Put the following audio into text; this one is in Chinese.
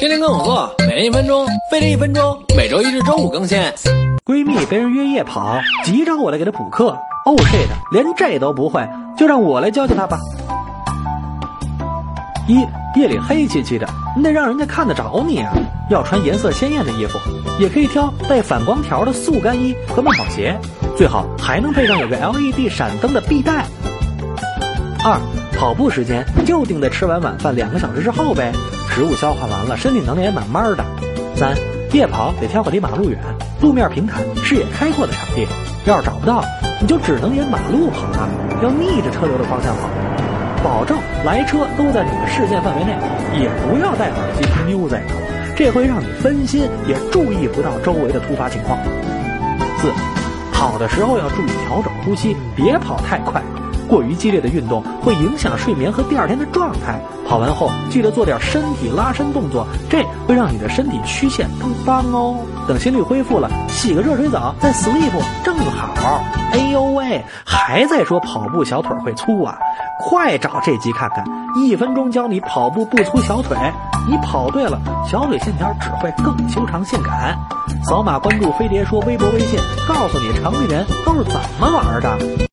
天天跟我做，每天一分钟，飞了一分钟，每周一至周五更新。闺蜜被人约夜跑，急着我来给她补课。Oh shit，连这都不会，就让我来教教她吧。一夜里黑漆漆的，你得让人家看得着你啊！要穿颜色鲜艳的衣服，也可以挑带反光条的速干衣和慢跑鞋，最好还能配上有个 LED 闪灯的臂带。二跑步时间就定在吃完晚饭两个小时之后呗，食物消化完了，身体能量也慢慢的。三夜跑得挑个离马路远、路面平坦、视野开阔的场地，要是找不到，你就只能沿马路跑了，要逆着车流的方向跑，保证来车都在你的视线范围内，也不要戴耳机听 music，这会让你分心，也注意不到周围的突发情况。四跑的时候要注意调整呼吸，别跑太快。过于激烈的运动会影响睡眠和第二天的状态。跑完后记得做点身体拉伸动作，这会让你的身体曲线更棒哦。等心率恢复了，洗个热水澡再 sleep 正好。哎呦喂，还在说跑步小腿会粗啊？快找这集看看，一分钟教你跑步不粗小腿。你跑对了，小腿线条只会更修长性感。扫码关注飞碟说微博微信，告诉你城里人都是怎么玩的。